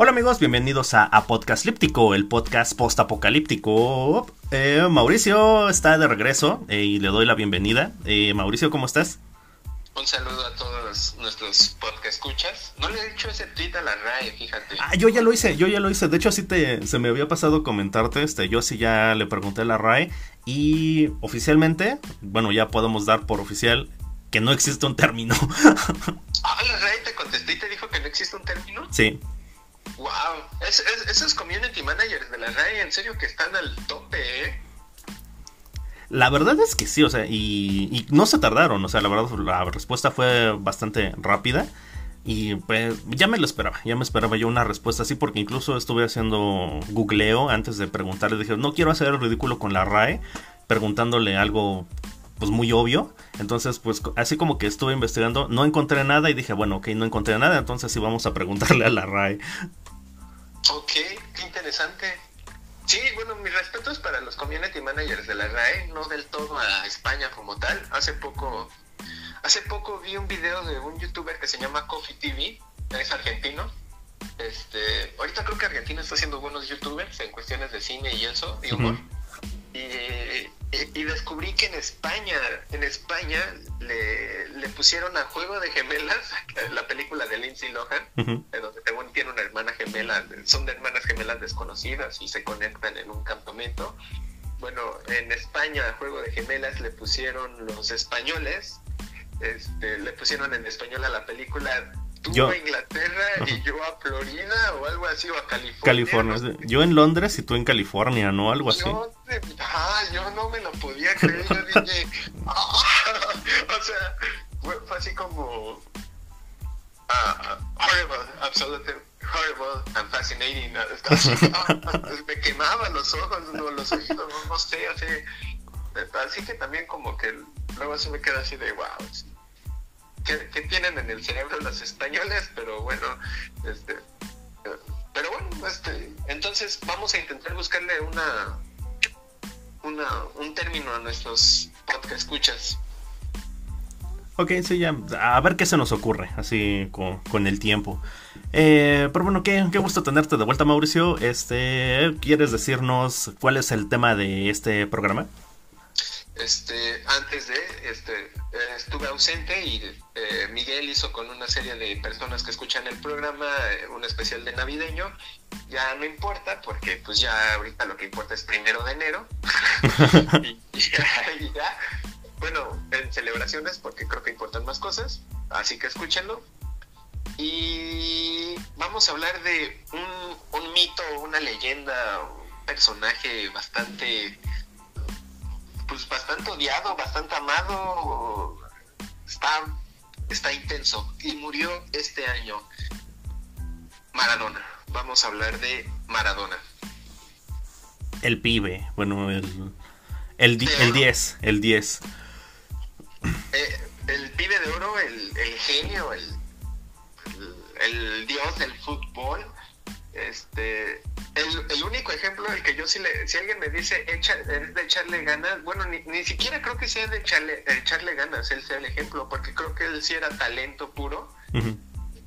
Hola amigos, bienvenidos a, a Podcast Líptico, el podcast post-apocalíptico. Eh, Mauricio está de regreso eh, y le doy la bienvenida. Eh, Mauricio, ¿cómo estás? Un saludo a todos nuestros podcast escuchas. No le he dicho ese tweet a la RAE, fíjate. Ah, yo ya lo hice, yo ya lo hice. De hecho, así te, se me había pasado comentarte. Este, yo sí ya le pregunté a la RAE. Y oficialmente, bueno, ya podemos dar por oficial que no existe un término. ah, la RAE te contestó y te dijo que no existe un término. Sí. Wow, esos community managers de la RAE en serio que están al tope, ¿eh? La verdad es que sí, o sea, y, no se tardaron, o sea, la verdad la respuesta fue bastante rápida y pues ya me lo esperaba, ya me esperaba yo una respuesta así porque incluso estuve haciendo googleo antes de preguntarle, dije, no quiero hacer el ridículo con la RAE, preguntándole algo pues muy obvio, entonces pues así como que estuve investigando, no encontré nada y dije, bueno, ok, no encontré nada, entonces sí vamos a preguntarle a la RAE. Ok, qué interesante. Sí, bueno, mis respetos para los community managers de la RAE, no del todo a España como tal. Hace poco, hace poco vi un video de un youtuber que se llama Coffee TV, es argentino. Este, ahorita creo que Argentina está haciendo buenos youtubers en cuestiones de cine y eso, y humor. y, y, descubrí que en España, en España le, le, pusieron a Juego de Gemelas, la película de Lindsay Lohan, donde tiene una hermana gemela, son de hermanas gemelas desconocidas y se conectan en un campamento. Bueno, en España a Juego de Gemelas le pusieron los españoles, este, le pusieron en español a la película tú a Inglaterra y yo a Florida o algo así, o a California. California. Yo en Londres y tú en California, ¿no? Algo así. Yo, ah, yo no me lo podía creer. Yo dije, ah", o sea, fue, así como uh, horrible, absolutely horrible and fascinating. me quemaban los ojos, no, los oídos, no, sé, así. Así que también como que luego se me queda así de wow que, tienen en el cerebro los españoles, pero bueno, este, pero bueno, este, entonces vamos a intentar buscarle una, una un término a nuestros podcast escuchas. Ok, sí, ya. A ver qué se nos ocurre, así con, el tiempo. Eh, pero bueno, qué, qué, gusto tenerte de vuelta, Mauricio. Este, ¿Quieres decirnos cuál es el tema de este programa? Este, antes de, este, eh, estuve ausente y eh, Miguel hizo con una serie de personas que escuchan el programa eh, un especial de navideño. Ya no importa porque pues ya ahorita lo que importa es primero de enero. y, ya, bueno, en celebraciones porque creo que importan más cosas, así que escúchenlo. Y vamos a hablar de un, un mito, una leyenda, un personaje bastante pues bastante odiado, bastante amado, está, está intenso y murió este año. Maradona, vamos a hablar de Maradona. El pibe, bueno, el, el, 10, el 10. Eh, el pibe de oro, el, genio, el, el dios del fútbol este, el, único ejemplo el que yo sí le, si alguien me dice echa, es de echarle ganas, bueno, ni, ni siquiera creo que sea de echarle, echarle ganas, él sea el ejemplo, porque creo que él sí era talento puro.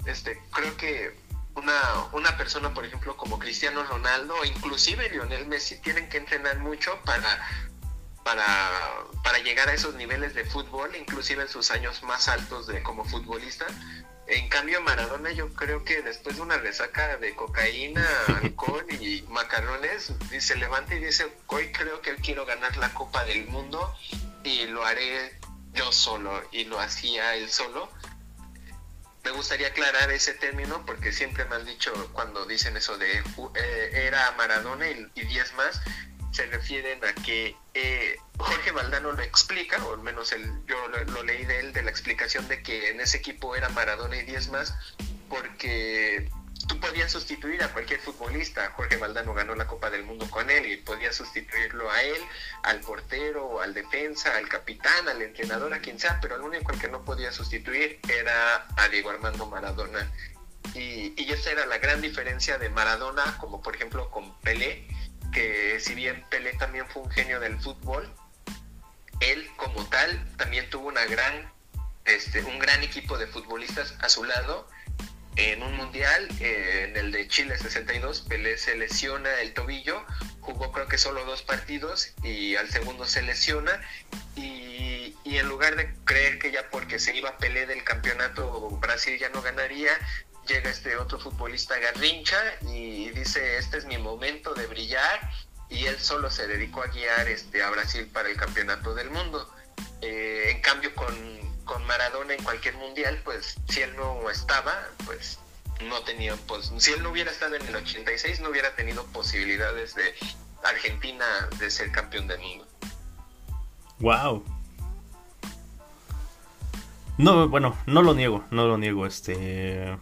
Este, creo que una, una persona, por ejemplo, como Cristiano Ronaldo, o inclusive Lionel Messi, tienen que entrenar mucho para, para, para llegar a esos niveles de fútbol, inclusive en sus años más altos de como futbolista. En cambio, Maradona yo creo que después de una resaca de cocaína, alcohol y macarrones, se levanta y dice, hoy creo que quiero ganar la Copa del Mundo y lo haré yo solo. Y lo hacía él solo. Me gustaría aclarar ese término porque siempre me han dicho cuando dicen eso de eh, era Maradona y 10 más, se refieren a que eh, Jorge Valdano lo explica, o al menos el, yo lo, leí de él, de la explicación de que en ese equipo era Maradona y 10 más, porque tú podías sustituir a cualquier futbolista. Jorge Valdano ganó la Copa del Mundo con él y podías sustituirlo a él, al portero, al defensa, al capitán, al entrenador, a quien sea, pero el único al que no podía sustituir era a Diego Armando Maradona. Y, y esa era la gran diferencia de Maradona, como por ejemplo con Pelé, que si bien Pelé también fue un genio del fútbol, él como tal también tuvo una gran, este, un gran equipo de futbolistas a su lado. En un mundial, eh, en el de Chile 62, Pelé se lesiona el tobillo, jugó creo que solo dos partidos y al segundo se lesiona. Y, y en lugar de creer que ya porque se iba Pelé del campeonato Brasil ya no ganaría, llega este otro futbolista Garrincha y dice este es mi momento de brillar y él solo se dedicó a guiar este a Brasil para el campeonato del mundo. Eh, en cambio con, con Maradona en cualquier mundial, pues si él no estaba, pues no tenía, pues si él no hubiera estado en el 86 no hubiera tenido posibilidades de Argentina de ser campeón del mundo. Wow. No, bueno, no lo niego, no lo niego, este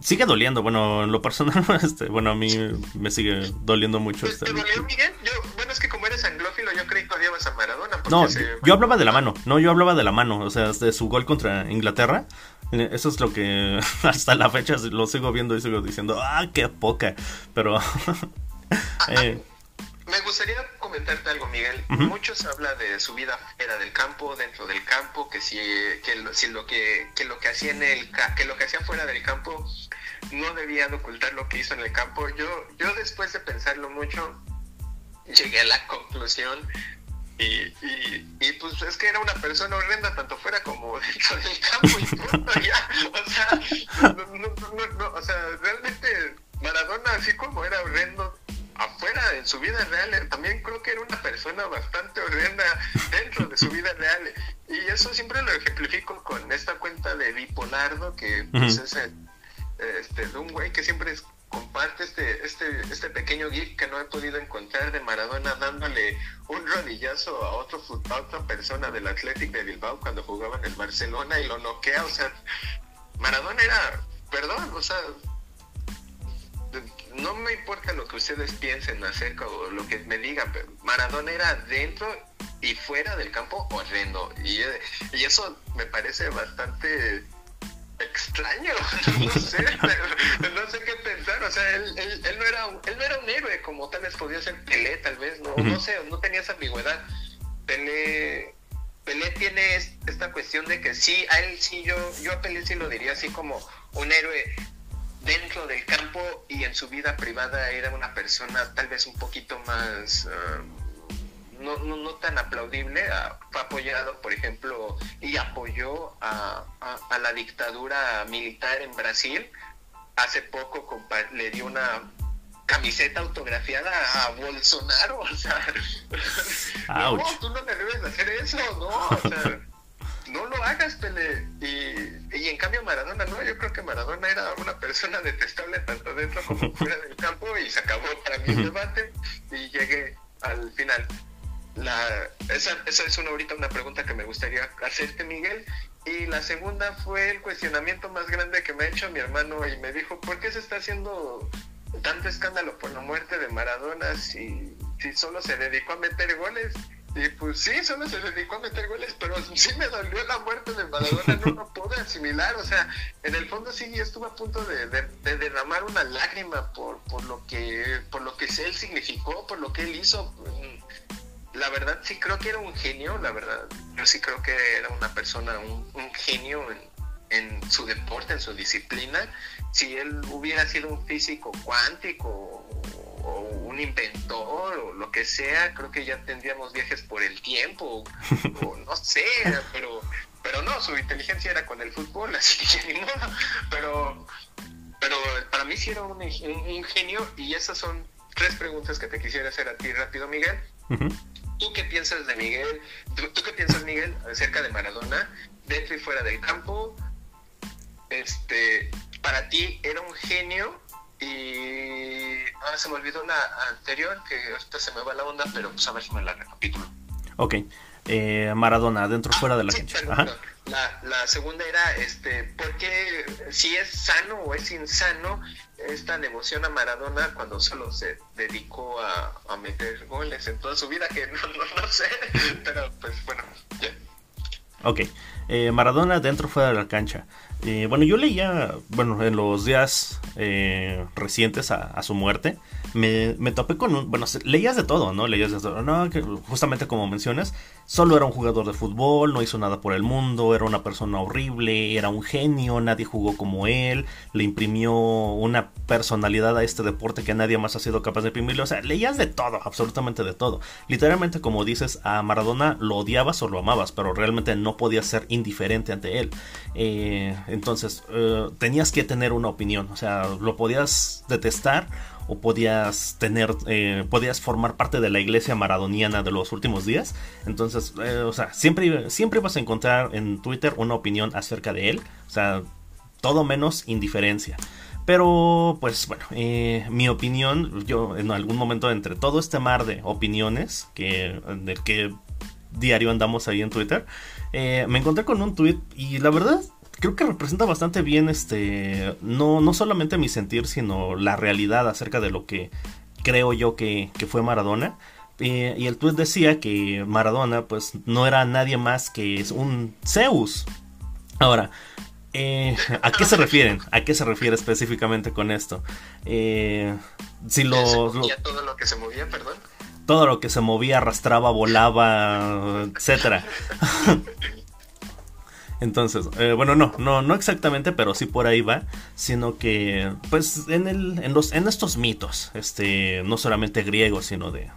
sigue doliendo, bueno, en lo personal, este, bueno, a mí me sigue doliendo mucho. Este, ¿Te dolió, Miguel? Yo, bueno, es que como eres anglófilo, yo creí que odiabas a Maradona. No, yo hablaba de la mano, no, yo hablaba de la mano, o sea, de su gol contra Inglaterra. Eh, eso es lo que hasta la fecha lo sigo viendo y sigo diciendo, ah, qué poca. Pero... eh, me gustaría comentarte algo, Miguel. Muchos hablan de su vida fuera del campo, dentro del campo, que si, que lo, si lo que, que lo que hacía en el que lo que hacía fuera del campo no debía de ocultar lo que hizo en el campo. Yo, yo después de pensarlo mucho, llegué a la conclusión y, y, y, pues es que era una persona horrenda tanto fuera como dentro del campo y punto ya. O sea, no, no, o sea, realmente Maradona así como era horrendo afuera en su vida real, eh, también creo que era una persona bastante horrenda dentro de su vida real. Y eso siempre lo ejemplifico con esta cuenta de Bipolardo, que pues, es este, de un güey que siempre comparte este, este, este pequeño gif que no he podido encontrar de Maradona dándole un rodillazo a, otro, a otra persona del Athletic de Bilbao cuando jugaba en el Barcelona y lo noquea. O sea, Maradona era, perdón, o sea, no me importa lo que ustedes piensen acerca o lo que me digan, pero Maradona era dentro y fuera del campo horrendo. Y, y eso me parece bastante extraño, no sé, no sé qué pensar, o sea, él, él, no era un, él no era un héroe como tal vez podía ser Pelé, tal vez, no, no sé, no tenía esa ambigüedad. Pelé, Pelé tiene esta cuestión de que sí, a él sí, yo, yo a Pelé sí lo diría así como un héroe dentro del campo y en su vida privada era una persona tal vez un poquito más ah, no, no, no, tan aplaudible. Ah, fue apoyado, por ejemplo, y apoyó a, a, la dictadura militar en Brasil. Hace poco le dio una camiseta autografiada a Bolsonaro. O sea, no, tú no me debes hacer eso, ¿no? O sea, no lo hagas, Pele. Y, y, en cambio Maradona, no, yo creo que Maradona era una persona detestable tanto dentro como fuera del campo y se acabó para mí el debate y llegué al final. La, esa, esa es una, ahorita una pregunta que me gustaría hacerte, Miguel. Y la segunda fue el cuestionamiento más grande que me ha hecho mi hermano y me dijo, ¿por qué se está haciendo tanto escándalo por la muerte de Maradona si, si solo se dedicó a meter goles? Y pues sí, solo se dedicó a meter goles, pero sí me dolió la muerte de Maradona, no lo pude asimilar, o sea, en el fondo sí estuve a punto de, derramar una lágrima por, por lo que por lo que él significó, por lo que él hizo. La verdad sí creo que era un genio, la verdad, yo sí creo que era una persona, un, un genio en, en su deporte, en su disciplina. Si él hubiera sido un físico cuántico o un inventor o lo que sea, creo que ya tendríamos viajes por el tiempo, o, no sé, pero, pero no, su inteligencia era con el fútbol, así que ni modo, pero, pero para mí sí era un, genio y esas son tres preguntas que te quisiera hacer a ti rápido, Miguel. ¿Tú qué piensas de Miguel? ¿Tú, qué piensas, Miguel, acerca de Maradona, dentro y fuera del campo? Este, para ti era un genio y ahora se me olvidó la anterior, que ahorita se me va la onda, pero pues a ver si me la recapitulo. Ok, eh, Maradona, dentro o fuera de la cancha. La, la, segunda era, este, ¿por qué si es sano o es insano esta devoción a Maradona cuando solo se dedicó a, a meter goles en toda su vida? Que no, no, no sé, pero pues bueno, ya. Ok, eh, Maradona dentro o fuera de la cancha. Eh, bueno, yo leía, bueno, en los días eh, recientes a, su muerte, me, me, topé con un, bueno, leías de todo, ¿no? Leías de todo, no, que justamente como mencionas, solo era un jugador de fútbol, no hizo nada por el mundo, era una persona horrible, era un genio, nadie jugó como él, le imprimió una personalidad a este deporte que nadie más ha sido capaz de imprimirle, o sea, leías de todo, absolutamente de todo. Literalmente, como dices, a Maradona lo odiabas o lo amabas, pero realmente no podías ser indiferente ante él. Eh, entonces, eh, tenías que tener una opinión, o sea, lo podías detestar o podías tener, eh, podías formar parte de la iglesia maradoniana de los últimos días. Entonces, eh, o sea, siempre, siempre vas a encontrar en Twitter una opinión acerca de él, o sea, todo menos indiferencia. Pero, pues bueno, eh, mi opinión, yo en algún momento entre todo este mar de opiniones que, del que diario andamos ahí en Twitter, me encontré con un tweet y la verdad creo que representa bastante bien este no, no solamente mi sentir, sino la realidad acerca de lo que creo yo que, fue Maradona. Eh, y el tweet decía que Maradona pues no era nadie más que un Zeus. Ahora, eh, ¿a qué se refieren? ¿A qué se refiere específicamente con esto? Eh, si lo, todo lo que se movía, perdón. Todo lo que se movía, arrastraba, volaba, etcétera. Entonces, eh, bueno, no, no, no exactamente, pero sí por ahí va, sino que, pues, en, el, en, los, en estos mitos, este, no solamente griegos, sino de,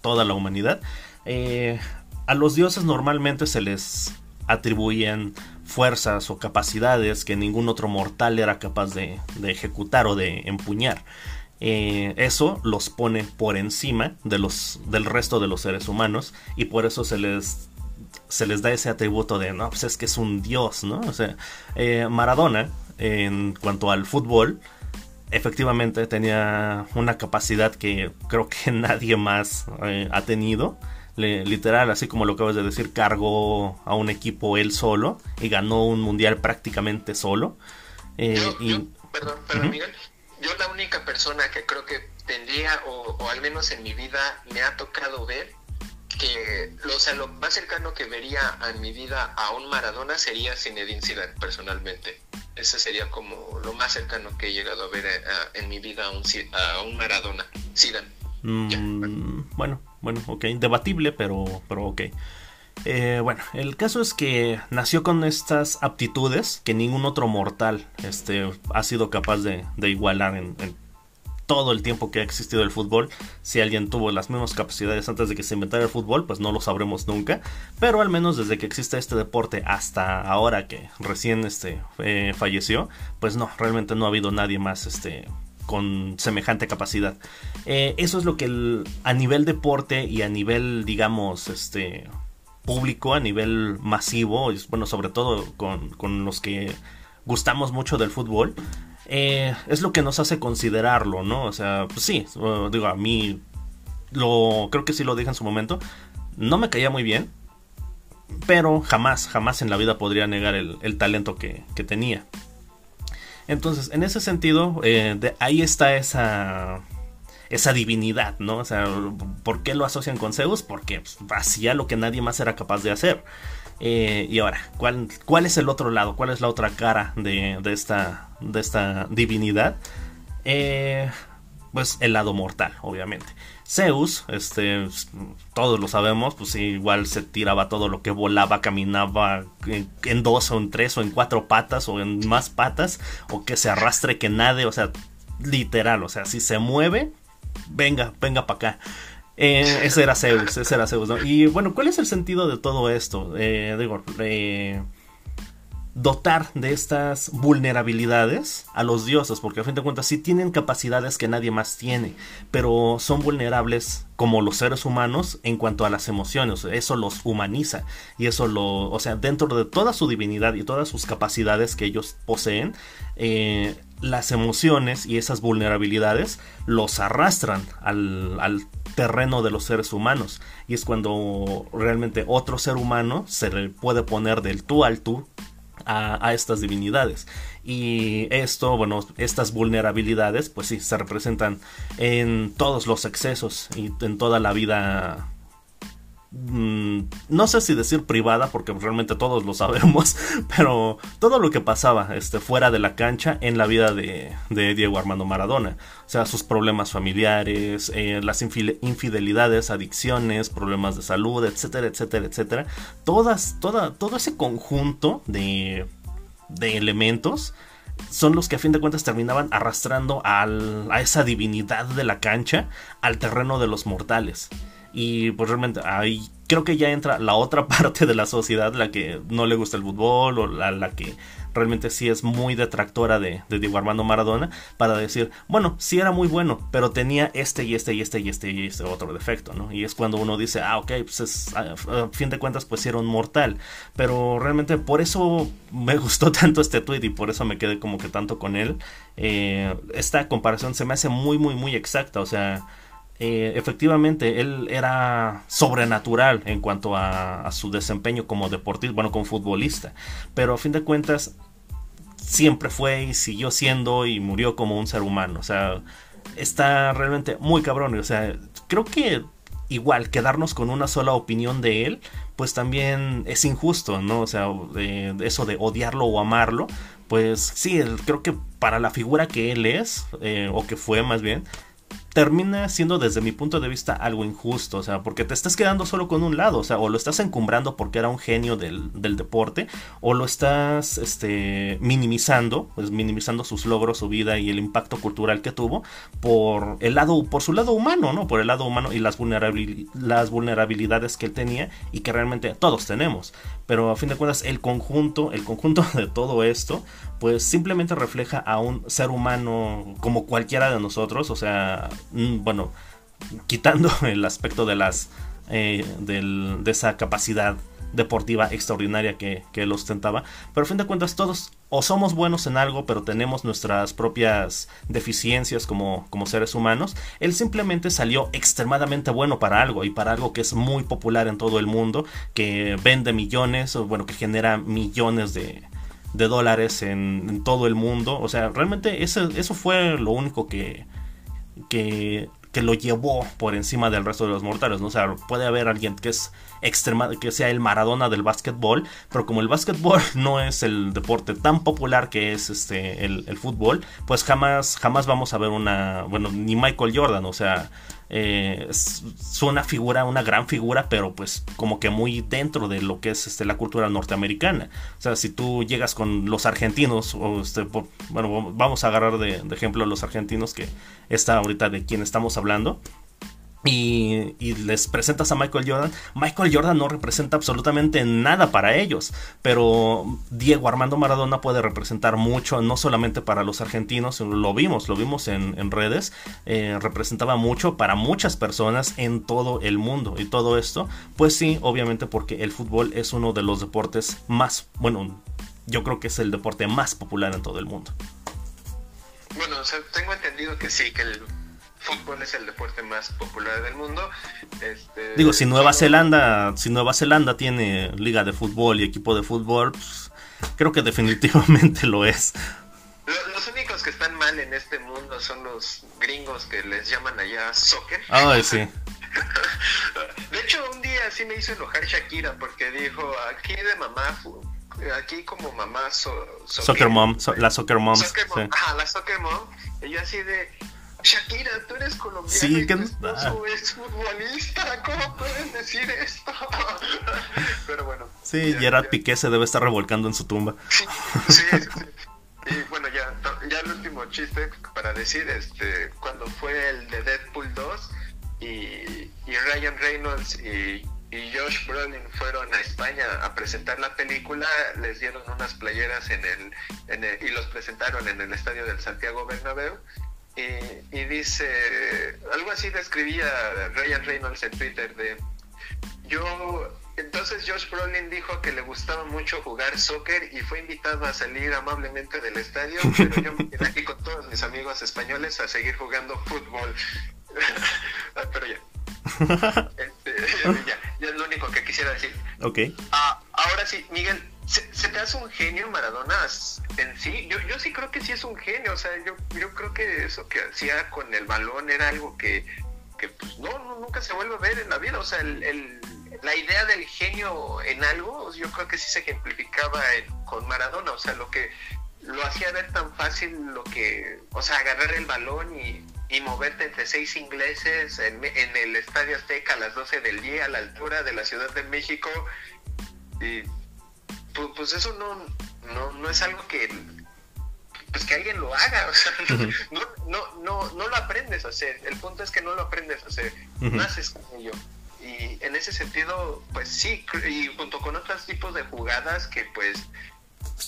toda la humanidad, eh, a los dioses normalmente se les atribuían fuerzas o capacidades que ningún otro mortal era capaz de, ejecutar o de empuñar. Eh, eso los pone por encima de los, del resto de los seres humanos y por eso se les se les da ese atributo de, no, pues es que es un dios, ¿no? O sea, eh, Maradona, en cuanto al fútbol, efectivamente tenía una capacidad que creo que nadie más eh, ha tenido. literal, así como lo acabas de decir, cargó a un equipo él solo y ganó un mundial prácticamente solo. Eh, perdón, perdón Miguel, yo la única persona que creo que tendría, o al menos en mi vida me ha tocado ver, que o sea, lo más cercano que vería en mi vida a un Maradona sería Zinedine Zidane personalmente. Ese sería como lo más cercano que he llegado a ver eh, en mi vida a un, a un Maradona, Zidane. Mm, bueno, bueno, ok, debatible, pero, pero ok. Eh, bueno, el caso es que nació con estas aptitudes que ningún otro mortal este, ha sido capaz de, igualar en todo el tiempo que ha existido el fútbol. Si alguien tuvo las mismas capacidades antes de que se inventara el fútbol, pues no lo sabremos nunca. Pero al menos desde que existe este deporte hasta ahora que recién este, eh, falleció, pues no, realmente no ha habido nadie más este, con semejante capacidad. Eh, eso es lo que a nivel deporte y a nivel, digamos, este público, a nivel masivo, bueno, sobre todo con, con los que gustamos mucho del fútbol, eh, es lo que nos hace considerarlo, ¿no? O sea, pues sí, digo, a mí lo creo que sí lo dije en su momento. No me caía muy bien, pero jamás, jamás en la vida podría negar el, talento que, tenía. Entonces, en ese sentido, eh, de ahí está esa, esa divinidad, ¿no? O sea, ¿por qué lo asocian con Zeus? Porque pues, hacía lo que nadie más era capaz de hacer. Eh, y ahora, ¿cuál, ¿cuál es el otro lado? ¿Cuál es la otra cara de, esta, divinidad? Eh, pues el lado mortal, obviamente. Zeus, este, todos lo sabemos, pues igual se tiraba todo lo que volaba, caminaba en, dos o en tres o en cuatro patas o en más patas, o que se arrastre, que nade, o sea, literal, o sea, si se mueve, venga, venga para acá. Eh, ese era Zeus, ese era Zeus. Y bueno, ¿cuál es el sentido de todo esto? Eh, digo, eh, dotar de estas vulnerabilidades a los dioses, porque a fin de cuentas sí tienen capacidades que nadie más tiene, pero son vulnerables como los seres humanos en cuanto a las emociones, eso los humaniza y eso lo, o sea, dentro de toda su divinidad y todas sus capacidades que ellos poseen, las emociones y esas vulnerabilidades los arrastran al, al terreno de los seres humanos. Y es cuando realmente otro ser humano se le puede poner del tú al tú a, estas divinidades. Y esto, bueno, estas vulnerabilidades, pues sí, se representan en todos los excesos y en toda la vida mm, no sé si decir privada, porque realmente todos lo sabemos, pero todo lo que pasaba este, fuera de la cancha en la vida de, Diego Armando Maradona. O sea, sus problemas familiares, eh, las infidelidades, adicciones, problemas de salud, etcétera, etcétera, etcétera. Todas, toda, todo ese conjunto de, de elementos son los que a fin de cuentas terminaban arrastrando al, a esa divinidad de la cancha al terreno de los mortales. Y pues realmente ahí creo que ya entra la otra parte de la sociedad, la que no le gusta el fútbol o la, la que realmente sí es muy detractora de, de, Diego Armando Maradona, para decir, bueno, sí era muy bueno, pero tenía este y este y este y este y este otro defecto, ¿no? Y es cuando uno dice, ah, ok, pues es, a, fin de cuentas, pues era un mortal, pero realmente por eso me gustó tanto este tweet y por eso me quedé como que tanto con él. Eh, esta comparación se me hace muy, muy, muy exacta, o sea... Eh, efectivamente él era sobrenatural en cuanto a, su desempeño como deportista, bueno, como futbolista, pero a fin de cuentas siempre fue y siguió siendo y murió como un ser humano, o sea, está realmente muy cabrón, o sea, creo que igual quedarnos con una sola opinión de él, pues también es injusto, ¿no? O sea, eso de odiarlo o amarlo, pues sí, creo que para la figura que él es, eh, o que fue más bien, termina siendo desde mi punto de vista algo injusto, o sea, porque te estás quedando solo con un lado, o sea, o lo estás encumbrando porque era un genio del, deporte, o lo estás este, minimizando, pues minimizando sus logros, su vida y el impacto cultural que tuvo por el lado, por su lado humano, ¿no? Por el lado humano y las, las vulnerabilidades que él tenía y que realmente todos tenemos. Pero a fin de cuentas, el conjunto, el conjunto de todo esto, pues simplemente refleja a un ser humano como cualquiera de nosotros, o sea, mm, bueno, quitando el aspecto de las eh, de esa capacidad deportiva extraordinaria que, que, él ostentaba. Pero a fin de cuentas todos o somos buenos en algo, pero tenemos nuestras propias deficiencias como, como seres humanos. Él simplemente salió extremadamente bueno para algo y para algo que es muy popular en todo el mundo, que vende millones, o bueno, que genera millones de, de dólares en, todo el mundo. O sea, realmente eso, eso fue lo único que, que, que, lo llevó por encima del resto de los mortales. ¿no? O sea, puede haber alguien que es extrema, que sea el Maradona del básquetbol, pero como el básquetbol no es el deporte tan popular que es este el, el fútbol, pues jamás, jamás vamos a ver una, bueno, ni Michael Jordan, o sea, eh, es, una figura, una gran figura, pero pues como que muy dentro de lo que es este, la cultura norteamericana. O sea, si tú llegas con los argentinos, o este, bueno, vamos a agarrar de, de ejemplo a los argentinos, que está ahorita de quien estamos hablando. Y, les presentas a Michael Jordan, Michael Jordan no representa absolutamente nada para ellos, pero Diego Armando Maradona puede representar mucho, no solamente para los argentinos, lo vimos, lo vimos en, redes, eh, representaba mucho para muchas personas en todo el mundo. Y todo esto, pues sí, obviamente porque el fútbol es uno de los deportes más, bueno, yo creo que es el deporte más popular en todo el mundo. Bueno, tengo entendido que sí, que el fútbol es el deporte más popular del mundo. Este, Digo, si Nueva Zelanda, si Nueva Zelanda tiene liga de fútbol y equipo de fútbol, pues, creo que definitivamente lo es. Los únicos que están mal en este mundo son los gringos que les llaman allá soccer. Ay, sí. De hecho, un día sí me hizo enojar Shakira porque dijo, aquí de mamá, aquí como mamá soccer, mom, la soccer mom. Ajá, la soccer mom. Y yo así de, Shakira, tú eres colombiana sí, esposo es futbolista, ¿cómo puedes decir esto? Pero bueno. Sí, Gerard Piqué se debe estar revolcando en su tumba. Sí, sí, sí. Y bueno, ya, ya el último chiste para decir, este, cuando fue el de Deadpool 2 y, y Ryan Reynolds y, y Josh Brolin fueron a España a presentar la película, les dieron unas playeras en el, en el y los presentaron en el estadio del Santiago Bernabéu y, dice, algo así describía Ryan Reynolds en Twitter de, yo, entonces Josh Brolin dijo que le gustaba mucho jugar soccer y fue invitado a salir amablemente del estadio, pero yo me quedé aquí con todos mis amigos españoles a seguir jugando fútbol. Ah, pero ya. Este, ya, ya es lo único que quisiera decir. Ok. Ah, ahora sí, Miguel, ¿Se, te hace un genio Maradona en sí? Yo, yo sí creo que sí es un genio, o sea, yo, yo creo que eso que hacía con el balón era algo que, que pues no, nunca se vuelve a ver en la vida, o sea, el, la idea del genio en algo, yo creo que sí se ejemplificaba con Maradona, o sea, lo que lo hacía ver tan fácil lo que, o sea, agarrar el balón y, moverte entre seis ingleses en, el Estadio Azteca a las 12 del día a la altura de la Ciudad de México. Y pues, pues eso no, no, no es algo que pues que alguien lo haga, o sea, no, no, no, no lo aprendes a hacer, el punto es que no lo aprendes a hacer, naces con ello. Y en ese sentido, pues sí, y junto con otros tipos de jugadas que pues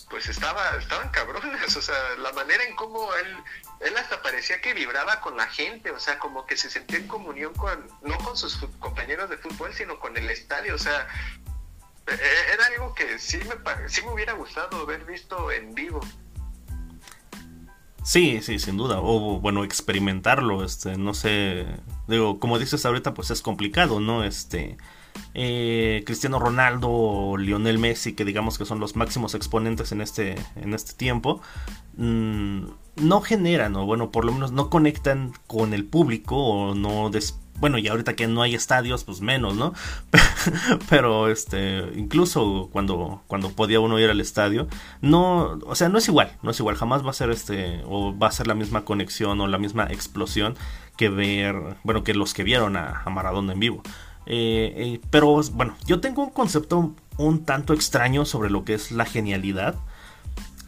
pues estaba, estaban cabrones, o sea, la manera en cómo él, él hasta parecía que vibraba con la gente, o sea, como que se sentía en comunión con, no con sus compañeros de fútbol, sino con el estadio, o sea, era algo que sí me, sí me hubiera gustado haber visto en vivo. Sí, sí, sin duda. O bueno, experimentarlo, este, no sé. Digo, como dices ahorita, pues es complicado, ¿no? Este. Eh, Cristiano Ronaldo o Lionel Messi, que digamos que son los máximos exponentes en este, en este tiempo, mm, no generan, o bueno, por lo menos no conectan con el público o no bueno, y ahorita que no hay estadios, pues menos, ¿no? Pero este, incluso cuando, cuando podía uno ir al estadio, no, o sea, no es igual, no es igual, jamás va a ser este, o va a ser la misma conexión o la misma explosión que ver, bueno, que los que vieron a, Maradona en vivo. Eh, eh, pero bueno, yo tengo un concepto un tanto extraño sobre lo que es la genialidad.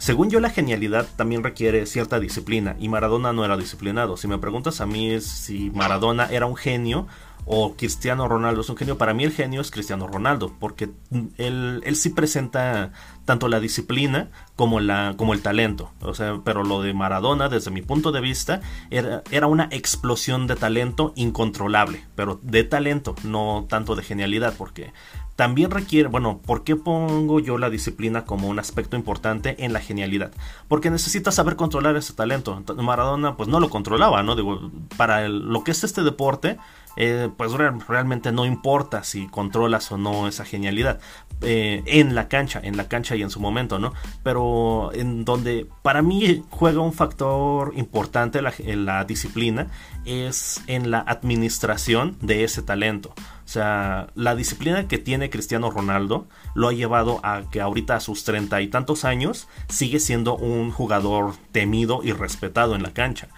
Según yo, la genialidad también requiere cierta disciplina y Maradona no era disciplinado. Si me preguntas a mí si Maradona era un genio o Cristiano Ronaldo es un genio, para mí el genio es Cristiano Ronaldo, porque él, él sí presenta tanto la disciplina como, la, como el talento. O sea, pero lo de Maradona, desde mi punto de vista, era, era una explosión de talento incontrolable, pero de talento, no tanto de genialidad, porque también requiere, bueno, ¿por qué pongo yo la disciplina como un aspecto importante en la genialidad? Porque necesitas saber controlar ese talento. Maradona pues no lo controlaba, ¿no? Digo, para lo que es este deporte, eh, pues realmente no importa si controlas o no esa genialidad. Eh, en la cancha, en la cancha y en su momento, ¿no? Pero en donde para mí juega un factor importante en la disciplina es en la administración de ese talento. O sea, la disciplina que tiene Cristiano Ronaldo lo ha llevado a que ahorita a sus treinta y tantos años sigue siendo un jugador temido y respetado en la cancha.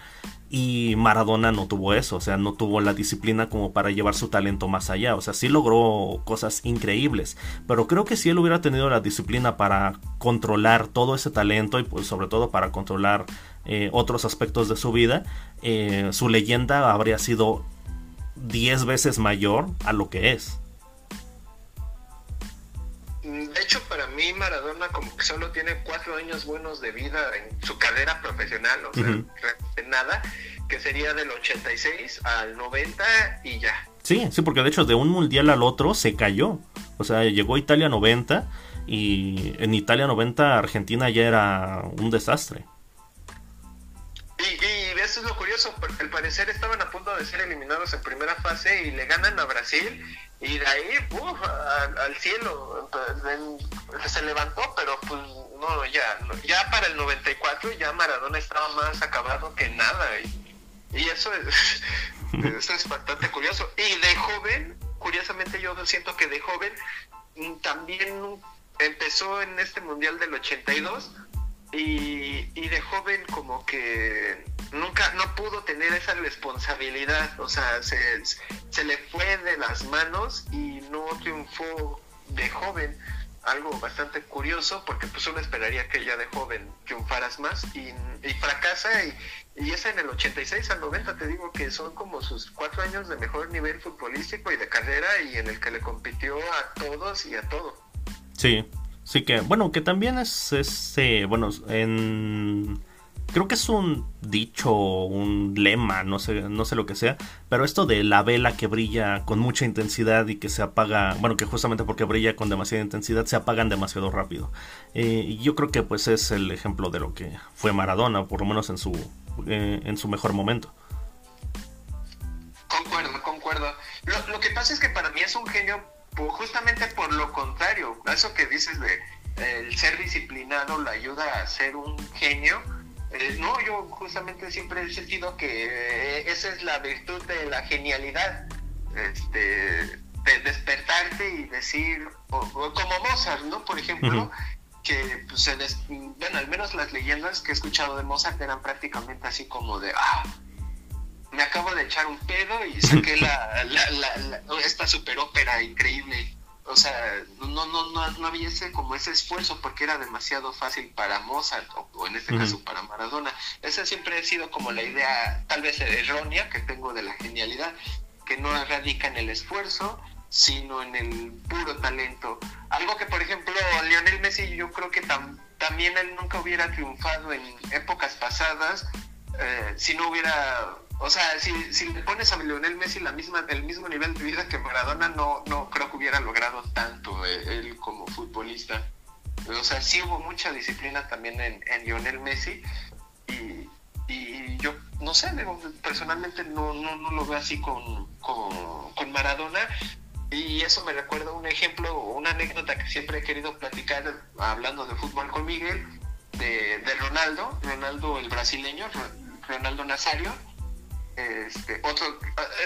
Y Maradona no tuvo eso, o sea, no tuvo la disciplina como para llevar su talento más allá, o sea, sí logró cosas increíbles, pero creo que si él hubiera tenido la disciplina para controlar todo ese talento y pues sobre todo para controlar eh, otros aspectos de su vida, eh, su leyenda habría sido 10 veces mayor a lo que es. De hecho, para mí Maradona como que solo tiene cuatro años buenos de vida en su carrera profesional, o sea, nada, que sería del 86 al 90 y ya. Sí, sí, porque de hecho de un mundial al otro se cayó. O sea, llegó Italia 90 y en Italia 90 Argentina ya era un desastre. Y, eso es lo curioso, porque al parecer estaban a punto de ser eliminados en primera fase y le ganan a Brasil y de ahí uf, al, cielo se levantó, pero pues no, ya, ya para el 94 ya Maradona estaba más acabado que nada y, y eso, es, eso es bastante curioso. Y de joven, curiosamente yo siento que de joven también empezó en este Mundial del 82 y, y de joven como que nunca, no pudo tener esa responsabilidad, o sea, se, le fue de las manos y no triunfó de joven algo bastante curioso porque pues uno esperaría que ya de joven triunfaras más y, y fracasa y, y es en el 86 al 90 te digo que son como sus cuatro años de mejor nivel futbolístico y de carrera y en el que le compitió a todos y a todo. Sí, Sí que, bueno, que también es, este, bueno, en... Creo que es un dicho, un lema, no sé, no sé lo que sea, pero esto de la vela que brilla con mucha intensidad y que se apaga, bueno, que justamente porque brilla con demasiada intensidad se apagan demasiado rápido. Eh, yo creo que pues es el ejemplo de lo que fue Maradona, por lo menos en su, eh, en su mejor momento. Concuerdo, concuerdo. Lo, lo que pasa es que para mí es un genio pues justamente por lo contrario, eso que dices de el ser disciplinado le ayuda a ser un genio. Eh, no, yo justamente siempre he sentido que eh, esa es la virtud de la genialidad. Este, despertarte y decir, como Mozart, ¿no? Por ejemplo, que pues, se bueno, al menos las leyendas que he escuchado de Mozart eran prácticamente así como de, ah, me acabo de echar un pedo y saqué la, la, la, esta super ópera increíble. O sea, no, no, no, no había ese, como ese esfuerzo porque era demasiado fácil para Mozart o, en este caso para Maradona. Esa siempre ha sido como la idea tal vez errónea que tengo de la genialidad, que no radica en el esfuerzo, sino en el puro talento. Algo que, por ejemplo, Lionel Messi yo creo que también él nunca hubiera triunfado en épocas pasadas eh, si no hubiera... O sea, si, si le pones a Lionel Messi la misma, el mismo nivel de vida que Maradona, no, no creo que hubiera logrado tanto eh, él como futbolista. O sea, sí hubo mucha disciplina también en, en Lionel Messi y, y yo no sé, personalmente no, no, no, lo veo así con, con, con Maradona, y eso me recuerda un ejemplo, una anécdota que siempre he querido platicar hablando de fútbol con Miguel, de, Ronaldo, Ronaldo el brasileño, Ronaldo Nazario. Este, otro,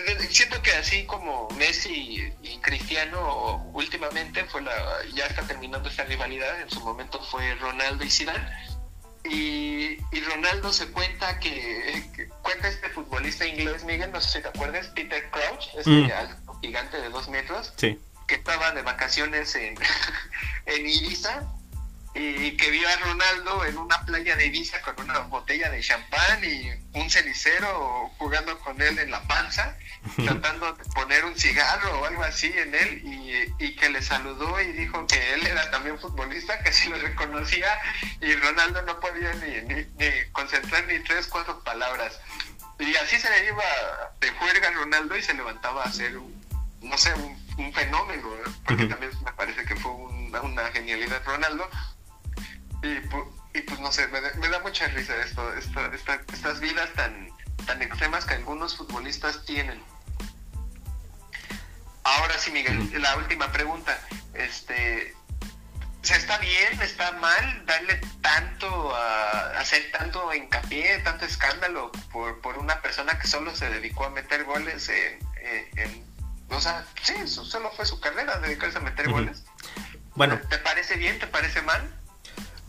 eh, siento que así como Messi y Cristiano últimamente fue la, ya está terminando esta rivalidad, en su momento fue Ronaldo y Zidane. Y, Ronaldo se cuenta que, cuenta este futbolista inglés, Miguel, no sé si te acuerdas, Peter Crouch, este mm gigante de dos metros, que estaba de vacaciones en, en Ibiza y que vio a Ronaldo en una playa de Ibiza con una botella de champán y un cenicero jugando con él en la panza, tratando de poner un cigarro o algo así en él y, y, que le saludó y dijo que él era también futbolista, que sí lo reconocía y Ronaldo no podía ni, ni, ni concentrar ni tres, cuatro palabras. Y así se le iba de juerga a Ronaldo y se levantaba a hacer un no sé, un, fenómeno, porque también me parece que fue una genialidad Ronaldo. Y, pues no sé, me, da mucha risa esto, estas vidas tan, tan extremas que algunos futbolistas tienen. Ahora sí, Miguel, la última pregunta. Este, ¿Está bien, está mal darle tanto, a hacer tanto hincapié, tanto escándalo por, por una persona que solo se dedicó a meter goles en, en o sea, sí, eso solo fue su carrera, dedicarse a meter goles. Bueno. ¿Te parece bien? ¿Te parece mal?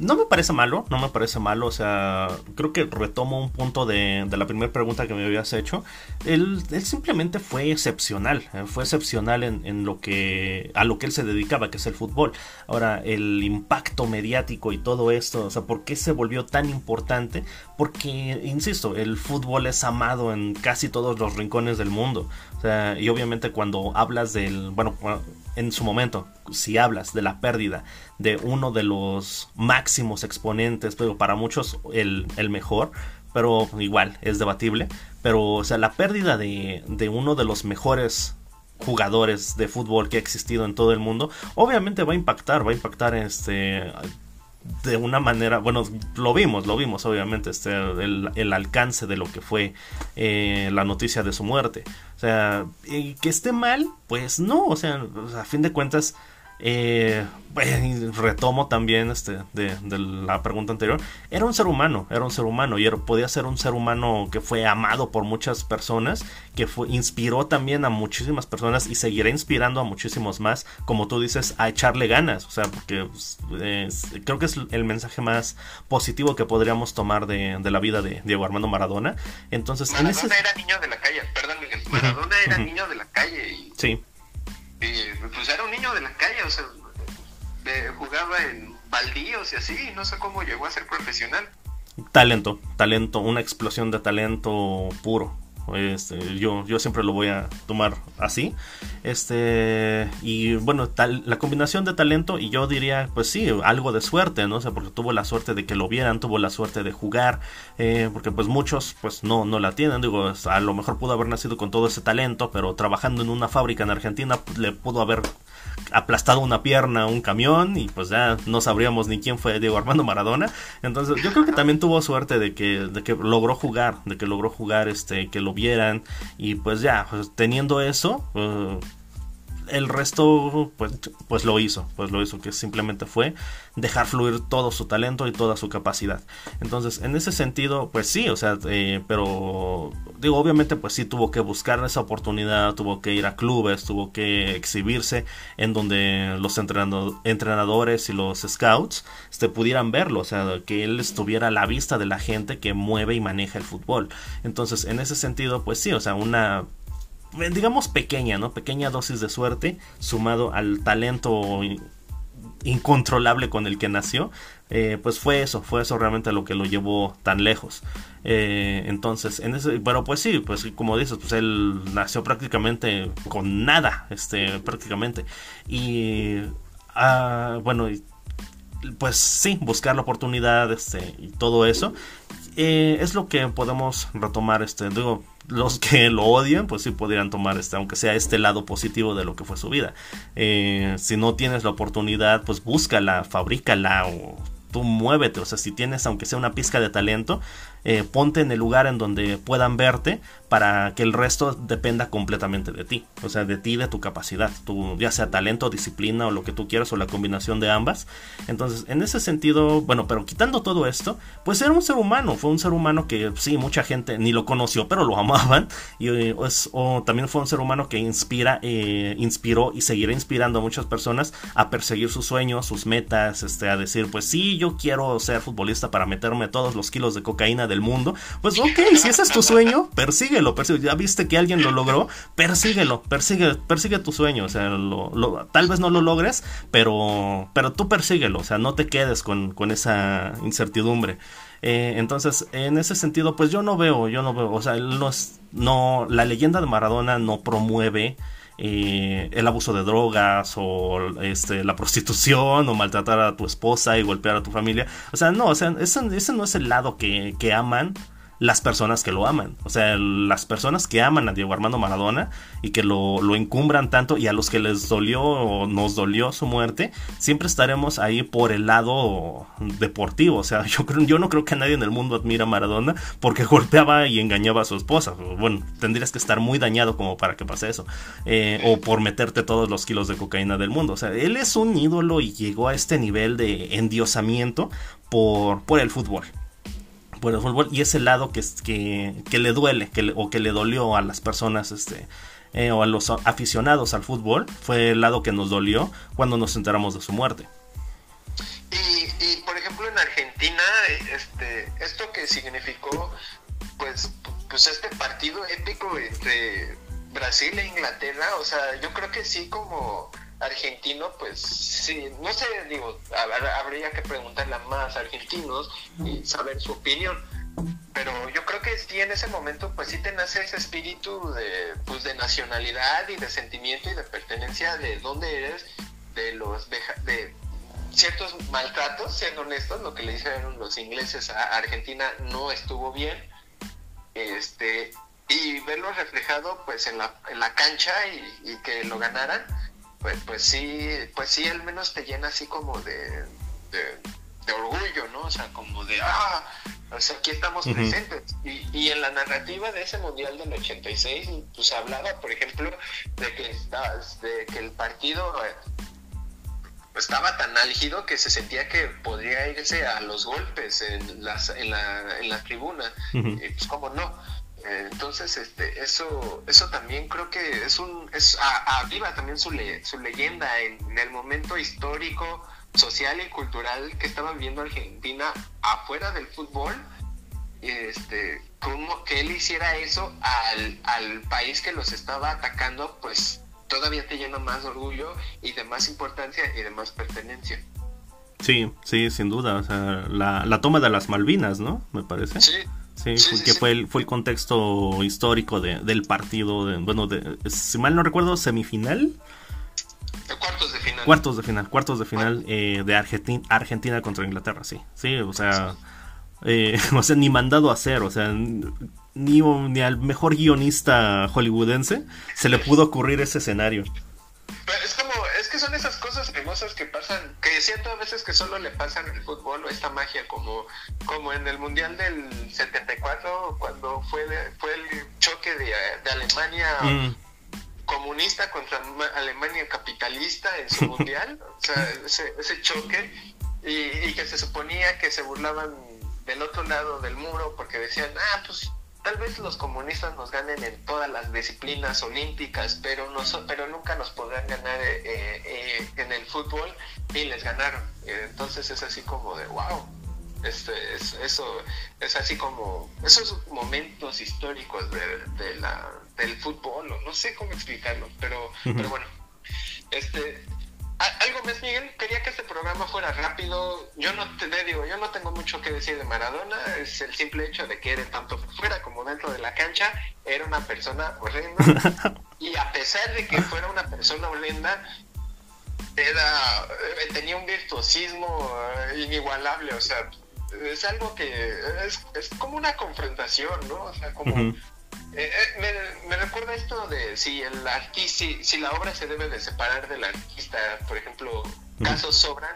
No me parece malo, no me parece malo, o sea, creo que retomo un punto de, de la primera pregunta que me habías hecho. Él, simplemente fue excepcional, eh, fue excepcional en, en, lo que, a lo que él se dedicaba, que es el fútbol. Ahora, el impacto mediático y todo esto, o sea, ¿por qué se volvió tan importante? Porque, insisto, el fútbol es amado en casi todos los rincones del mundo. O sea, y obviamente cuando hablas del, bueno, en su momento, si hablas de la pérdida de uno de los máximos exponentes, pero para muchos el, mejor, pero igual es debatible, pero o sea, la pérdida de, de uno de los mejores jugadores de fútbol que ha existido en todo el mundo, obviamente va a impactar, va a impactar este de una manera, bueno, lo vimos, lo vimos obviamente, este, el, alcance de lo que fue eh, la noticia de su muerte. O sea, que esté mal, pues no, o sea, a fin de cuentas, eh, retomo también este, de, la pregunta anterior, era un ser humano, era un ser humano y podía ser un ser humano que fue amado por muchas personas, que fue, inspiró también a muchísimas personas y seguirá inspirando a muchísimos más, como tú dices, a echarle ganas, o sea, porque pues, creo que es el mensaje más positivo que podríamos tomar de, la vida de Diego Armando Maradona. Entonces, Maradona era niño de la calle, perdón, Maradona era niño de la calle y... Sí pues era un niño de la calle, o sea, jugaba en baldíos y así, no sé cómo llegó a ser profesional. Talento, talento, una explosión de talento puro. Este, yo, yo siempre lo voy a tomar así. Este, y bueno, la combinación de talento y yo diría, pues sí, algo de suerte, ¿no? sé porque tuvo la suerte de que lo vieran, tuvo la suerte de jugar, eh, porque pues muchos pues no, no la tienen. Digo, a lo mejor pudo haber nacido con todo ese talento, pero trabajando en una fábrica en Argentina le pudo haber aplastado una pierna un camión y pues ya no sabríamos ni quién fue Diego Armando Maradona. Entonces yo creo que también tuvo suerte de que, de que logró jugar, de que logró jugar, este, que lo vieran y pues ya, pues, teniendo eso, uh, el resto pues, pues lo hizo, pues lo hizo, que simplemente fue dejar fluir todo su talento y toda su capacidad. Entonces, en ese sentido, pues sí, o sea, eh, pero digo, obviamente pues sí tuvo que buscar esa oportunidad, tuvo que ir a clubes, tuvo que exhibirse en donde los entrenadores y los scouts este, pudieran verlo, o sea, que él estuviera a la vista de la gente que mueve y maneja el fútbol. Entonces, en ese sentido, pues sí, o sea, una digamos pequeña, ¿no? Pequeña dosis de suerte sumado al talento incontrolable con el que nació, eh, pues fue eso, fue eso realmente lo que lo llevó tan lejos. Eh, entonces, en ese, pero pues sí, pues como dices, pues él nació prácticamente con nada, este, prácticamente. Y ah, bueno, pues sí, buscar la oportunidad, este, y todo eso. Eh, es lo que podemos retomar, este, digo, los que lo odian, pues sí podrían tomar este, aunque sea este lado positivo de lo que fue su vida. Eh, si no tienes la oportunidad, pues búscala, fabrícala o tú muévete, o sea, si tienes aunque sea una pizca de talento, eh, ponte en el lugar en donde puedan verte para que el resto dependa completamente de ti, o sea, de ti, de tu capacidad, tu, ya sea talento, disciplina o lo que tú quieras o la combinación de ambas. Entonces, en ese sentido, bueno, pero quitando todo esto, pues era un ser humano, fue un ser humano que sí, mucha gente ni lo conoció, pero lo amaban, y eh, o también fue un ser humano que inspira, eh, inspiró y seguirá inspirando a muchas personas a perseguir sus sueños, sus metas, este, a decir, pues sí, yo quiero ser futbolista para meterme todos los kilos de cocaína del mundo, pues ok, si ese es tu sueño, persíguelo, persíguelo. Ya viste que alguien lo logró, persíguelo, persigue, persigue tu sueño. O sea, lo, tal vez no lo logres, pero, pero tú persíguelo. O sea, no te quedes con, con esa incertidumbre. Eh, entonces, en ese sentido, pues yo no veo, yo no veo, o sea, no no, la leyenda de Maradona no promueve eh, el abuso de drogas o este, la prostitución o maltratar a tu esposa y golpear a tu familia. O sea, no, o sea, ese, no es el lado que aman las personas que lo aman. O sea, las personas que aman a Diego Armando Maradona y que lo, lo encumbran tanto y a los que les dolió o nos dolió su muerte, siempre estaremos ahí por el lado deportivo. O sea, yo, creo, yo no creo que nadie en el mundo admira a Maradona porque golpeaba y engañaba a su esposa. Bueno, tendrías que estar muy dañado como para que pase eso. Eh, o por meterte todos los kilos de cocaína del mundo. O sea, él es un ídolo y llegó a este nivel de endiosamiento por, por el fútbol por el fútbol y ese lado que, que, que le duele que o que le dolió a las personas este eh, o a los aficionados al fútbol fue el lado que nos dolió cuando nos enteramos de su muerte. Y, y por ejemplo en Argentina, este, esto que significó, pues, pues este partido épico entre Brasil e Inglaterra, o sea, yo creo que sí como argentino, pues sí, no sé, digo, habría que preguntarle a más argentinos y saber su opinión. Pero yo creo que sí en ese momento pues sí te nace ese espíritu de, pues, de nacionalidad y de sentimiento y de pertenencia de dónde eres, de los de, ciertos maltratos, siendo honestos, lo que le dijeron los ingleses a Argentina no estuvo bien. Este, y verlo reflejado pues en la, en la cancha y que lo ganaran, pues, pues sí, pues sí, al menos te llena así como de, de, orgullo, ¿no? O sea, como de, ah, o sea, aquí estamos presentes. Y, y, en la narrativa de ese Mundial del 86, pues hablaba, por ejemplo, de que, de que el partido eh, estaba tan álgido que se sentía que podría irse a los golpes en, las, en, la, en la tribuna. Y pues, como no? Entonces, este, eso, eso también creo que es un, es aviva también su, su leyenda en, el momento histórico, social y cultural que estaba viviendo Argentina afuera del fútbol. Este, como que él hiciera eso al, al país que los estaba atacando, pues todavía te llena más orgullo y de más importancia y de más pertenencia. Sí, sí, sin duda. O sea, la, la toma de las Malvinas, ¿no? Me parece. Sí, Sí, que fue el, fue el contexto histórico de, del partido, de, bueno, de, si mal no recuerdo, semifinal. cuartos de final. Cuartos de final, cuartos de final eh, de Argentina, Argentina contra Inglaterra, sí. Sí, o sea, eh, o sea, ni mandado a hacer, o sea, ni, ni al mejor guionista hollywoodense se le pudo ocurrir ese escenario. es como, es que son esas cosas que pasan, que siento a veces que solo le pasan el fútbol o esta magia, como, como en el Mundial del 74, cuando fue, fue el choque de, Alemania. Mm. comunista contra Alemania capitalista en su mundial, o sea, ese, choque, y, que se suponía que se burlaban del otro lado del muro porque decían, ah, pues tal vez los comunistas nos ganen en todas las disciplinas olímpicas, pero, no, pero nunca nos podrán ganar eh, eh, en el fútbol y les ganaron. Entonces es así como de, wow, este, es, eso es así como esos momentos históricos de, la, del fútbol, no sé cómo explicarlo, pero, pero bueno, este, algo más, Miguel, quería que este programa fuera rápido. Yo no te digo, yo no tengo mucho que decir de Maradona. Es el simple hecho de que era tanto fuera como dentro de la cancha, era una persona horrenda. y a pesar de que fuera una persona horrenda, era, eh, tenía un virtuosismo eh, inigualable. O sea, es algo que es, es como una confrontación, ¿no? O sea, como... Eh, eh, me, recuerda esto de si el artista, si, la obra se debe de separar del artista, por ejemplo, casos sobran,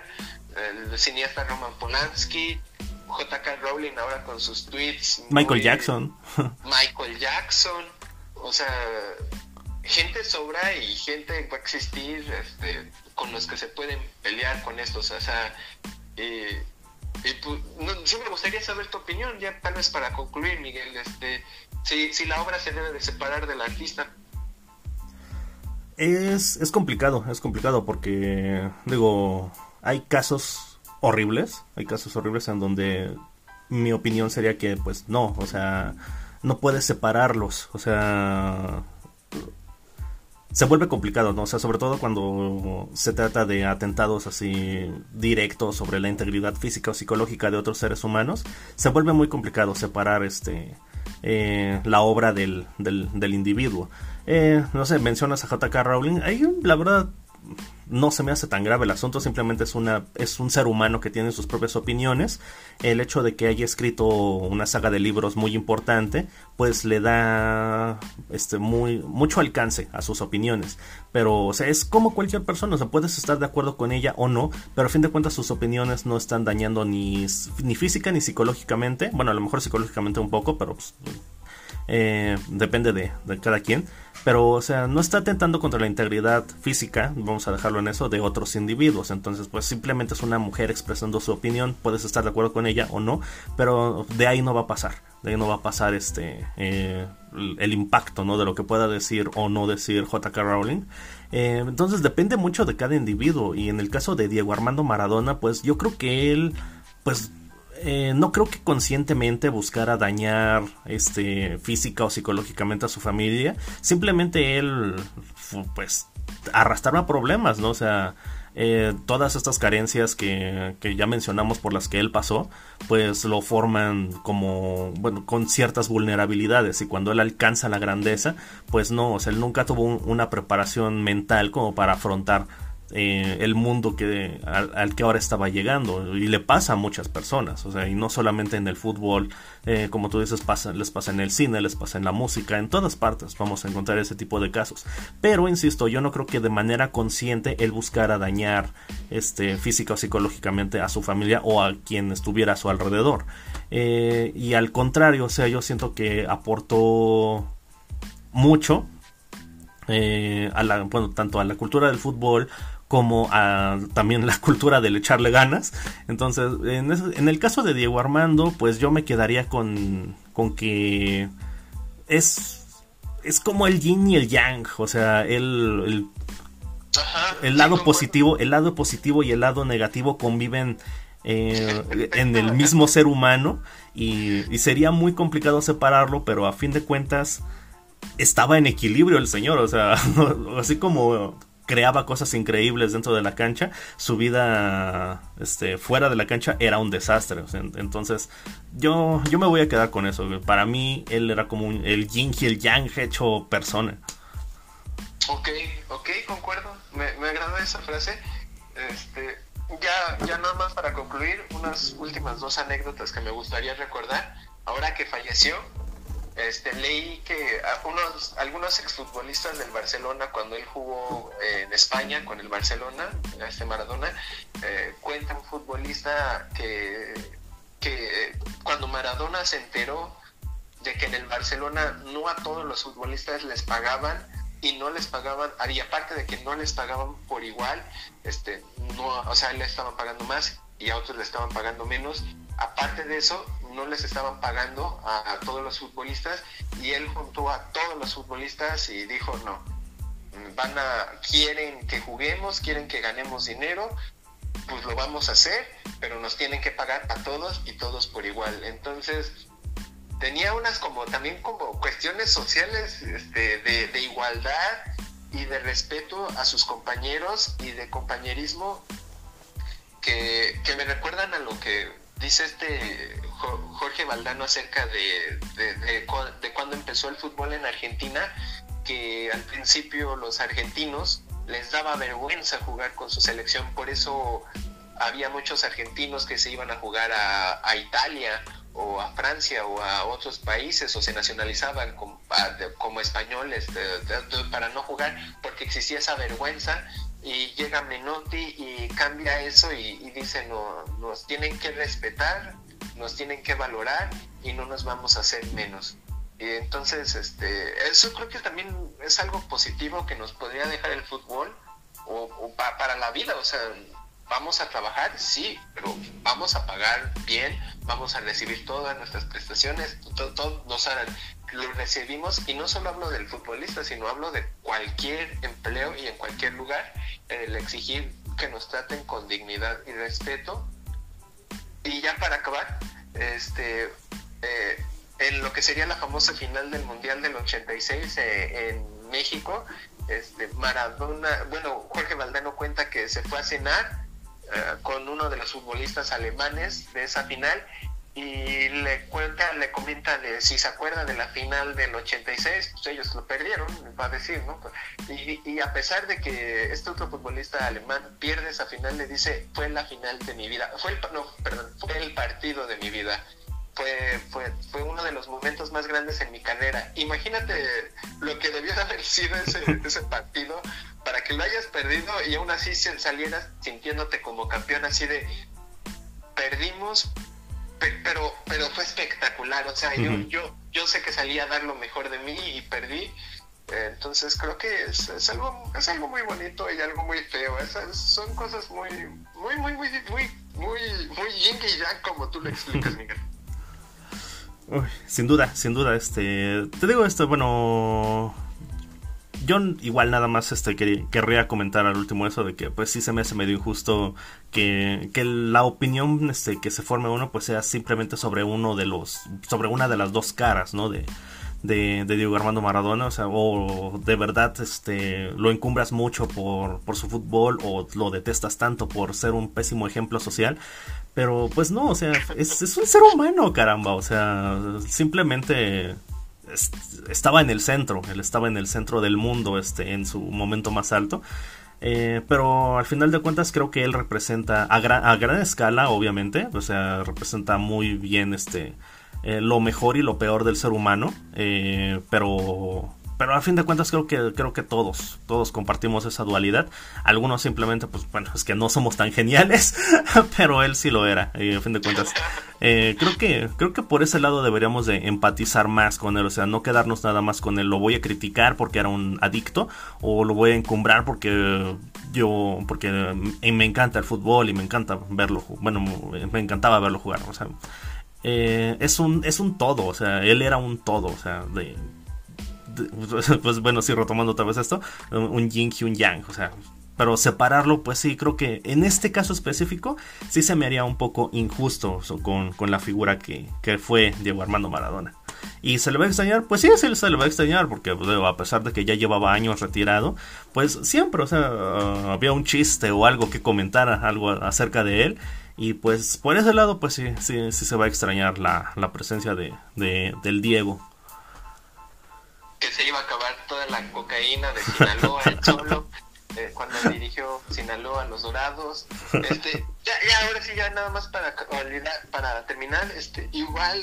el cineasta Roman Polanski, J.K. Rowling ahora con sus tweets. Michael Jackson. Michael Jackson, o sea, gente sobra y gente va a existir este, con los que se pueden pelear con estos, o sea, eh, pues, sí me gustaría saber tu opinión, ya tal vez para concluir, Miguel, este, si, si la obra se debe de separar del artista. Es, es complicado, es complicado porque, digo, hay casos horribles, hay casos horribles en donde mi opinión sería que, pues no, o sea, no puedes separarlos, o sea, se vuelve complicado, ¿no? O sea, sobre todo cuando se trata de atentados así directos sobre la integridad física o psicológica de otros seres humanos, se vuelve muy complicado separar este eh, la obra del, del, individuo. Eh, no sé, mencionas a J.K. Rowling, ahí la verdad no se me hace tan grave el asunto, simplemente es una es un ser humano que tiene sus propias opiniones. El hecho de que haya escrito una saga de libros muy importante, pues le da este muy mucho alcance a sus opiniones, pero o sea, es como cualquier persona, o sea, puedes estar de acuerdo con ella o no, pero a fin de cuentas sus opiniones no están dañando ni ni física ni psicológicamente, bueno, a lo mejor psicológicamente un poco, pero pues, eh, depende de, cada quien. Pero, o sea, no está atentando contra la integridad física, vamos a dejarlo en eso, de otros individuos. Entonces, pues simplemente es una mujer expresando su opinión, puedes estar de acuerdo con ella o no, pero de ahí no va a pasar, de ahí no va a pasar este eh, el impacto, ¿no? De lo que pueda decir o no decir J.K. Rowling. Eh, entonces depende mucho de cada individuo y en el caso de Diego Armando Maradona, pues yo creo que él, pues eh, no creo que conscientemente buscara dañar este física o psicológicamente a su familia. Simplemente él pues arrastraba problemas no o sea eh, todas estas carencias que, que, ya mencionamos por las que él pasó, pues lo forman como, bueno, con ciertas vulnerabilidades. Y cuando él alcanza la grandeza, pues no, o sea, él nunca tuvo una preparación mental como para afrontar eh, el mundo que, al, que ahora estaba llegando y le pasa a muchas personas, o sea, y no solamente en el fútbol, eh, como tú dices, les pasa en el cine, les pasa en la música, en todas partes vamos a encontrar ese tipo de casos. Pero, insisto, yo no creo que de manera consciente él buscara dañar este, física o psicológicamente a su familia o a quien estuviera a su alrededor. Eh, y al contrario, o sea, yo siento que aportó mucho a la, bueno, tanto a la cultura del fútbol como a también la cultura del echarle ganas. Entonces, en, el caso de Diego Armando, pues yo me quedaría con, con que es, es como el yin y el yang, o sea, el, el, lado positivo, el lado positivo y el lado negativo conviven eh, en el mismo ser humano. Y, y sería muy complicado separarlo, pero a fin de cuentas estaba en equilibrio el señor, o sea, así como creaba cosas increíbles dentro de la cancha, su vida este, fuera de la cancha era un desastre. entonces, yo, yo me voy a quedar con eso. Para mí, él era como el yin y el yang hecho persona. Ok, ok, concuerdo. Me, me agrada esa frase. Este, ya, ya nada más para concluir, unas últimas dos anécdotas que me gustaría recordar. Ahora que falleció, este, leí que unos, algunos exfutbolistas del Barcelona, cuando él jugó en España con el Barcelona, este Maradona, eh, cuenta un futbolista que, que cuando Maradona se enteró de que en el Barcelona no a todos los futbolistas les pagaban y no les pagaban, y aparte de que no les pagaban por igual, este, no, o sea, le estaban pagando más y a otros le estaban pagando menos. Aparte de eso, no les estaban pagando a, todos los futbolistas y él juntó a todos los futbolistas y dijo, no, van a, quieren que juguemos, quieren que ganemos dinero, pues lo vamos a hacer, pero nos tienen que pagar a todos y todos por igual. Entonces, tenía unas como también como cuestiones sociales este, de, igualdad y de respeto a sus compañeros y de compañerismo que, me recuerdan a lo que dice este Jorge Valdano acerca de, de, de, cuando empezó el fútbol en Argentina, que al principio los argentinos les daba vergüenza jugar con su selección, por eso había muchos argentinos que se iban a jugar a, Italia o a Francia o a otros países o se nacionalizaban como, españoles para no jugar porque existía esa vergüenza y llega Menotti y cambia eso y, dice no, nos tienen que respetar, nos tienen que valorar y no nos vamos a hacer menos. Y entonces, este, eso creo que también es algo positivo que nos podría dejar el fútbol o, para la vida, o sea, vamos a trabajar, sí, pero vamos a pagar bien, vamos a recibir todas nuestras prestaciones, todo, nos lo recibimos y no solo hablo del futbolista, sino hablo de cualquier empleo y en cualquier lugar, el exigir que nos traten con dignidad y respeto. Y ya para acabar, este, eh, en lo que sería la famosa final del Mundial del 86 eh, en México, este, Maradona, bueno, Jorge Valdano cuenta que se fue a cenar eh, con uno de los futbolistas alemanes de esa final y le cuenta, le comenta de si se acuerda de la final del 86, pues ellos lo perdieron, va a decir, ¿no? Y, a pesar de que este otro futbolista alemán pierde esa final, le dice, fue la final de mi vida, fue el, no, perdón, fue el partido de mi vida fue, fue, fue uno de los momentos más grandes en mi carrera. Imagínate lo que debió de haber sido ese, ese partido para que lo hayas perdido y aún así salieras sintiéndote como campeón, así de perdimos, pero, pero fue espectacular. O sea, yo, yo, yo sé que salí a dar lo mejor de mí y perdí. Entonces creo que es, es, algo es algo muy bonito y algo muy feo. Esas son cosas muy muy muy muy muy muy muy yin y yang como tú lo explicas, Miguel sin duda, sin duda, este. Te digo esto, bueno. Yo igual nada más este querría comentar al último eso de que pues sí se me hace medio injusto que, que la opinión este, que se forme uno pues sea simplemente sobre uno de los sobre una de las dos caras, ¿no? De, de, Diego Armando Maradona, o sea, o de verdad este, lo encumbras mucho por, por su fútbol o lo detestas tanto por ser un pésimo ejemplo social, pero pues no, o sea, es, es un ser humano, caramba, o sea, simplemente estaba en el centro, él estaba en el centro del mundo este, en su momento más alto. Eh, pero al final de cuentas creo que él representa a gran, a gran escala, obviamente, o sea, representa muy bien este eh, lo mejor y lo peor del ser humano, eh, pero pero a fin de cuentas creo que creo que todos todos compartimos esa dualidad. Algunos simplemente pues bueno es que no somos tan geniales pero él sí lo era a fin de cuentas eh, creo que creo que por ese lado deberíamos de empatizar más con él o sea no quedarnos nada más con él lo voy a criticar porque era un adicto o lo voy a encumbrar porque yo porque me encanta el fútbol y me encanta verlo bueno me encantaba verlo jugar o sea eh, es, un, es un todo, o sea, él era un todo, o sea, de, pues bueno, sí, retomando otra vez esto, un yin y un yang, o sea, pero separarlo, pues sí, creo que en este caso específico sí se me haría un poco injusto con, con la figura que, que, fue Diego Armando Maradona. ¿Y se le va a extrañar? Pues sí, se le va a extrañar, porque pues, a pesar de que ya llevaba años retirado, pues siempre, o sea, había un chiste o algo que comentara, algo acerca de él, y pues por ese lado, pues sí, sí, sí se va a extrañar la, la presencia de, del Diego. Que se iba a acabar toda la cocaína de Sinaloa, el Cholo, eh, cuando dirigió Sinaloa a los Dorados. Este, ya, ya, ahora sí, ya nada más para, para terminar, este, igual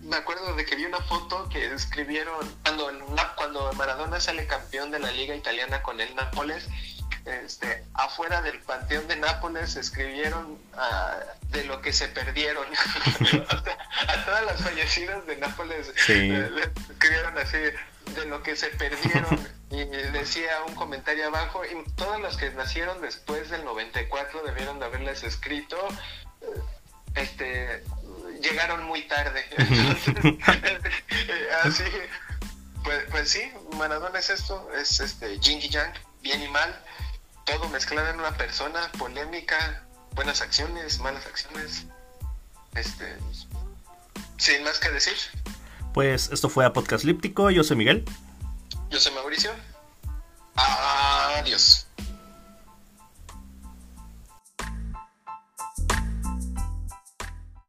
me acuerdo de que vi una foto que escribieron cuando, cuando Maradona sale campeón de la liga italiana con el Nápoles este, afuera del panteón de Nápoles escribieron ah, de lo que se perdieron. a todas las fallecidas de Nápoles escribieron así, de lo que se perdieron. Y decía un comentario abajo, y todos los que nacieron después del 94 debieron de haberles escrito, este, llegaron muy tarde. Así, pues, pues sí, Maradona es esto, es este yin y yang, bien y mal, todo mezclado en una persona, polémica, buenas acciones, malas acciones, este, sin más que decir. Pues esto fue a Podcast Líptico, yo soy Miguel. Yo soy Mauricio. Adiós.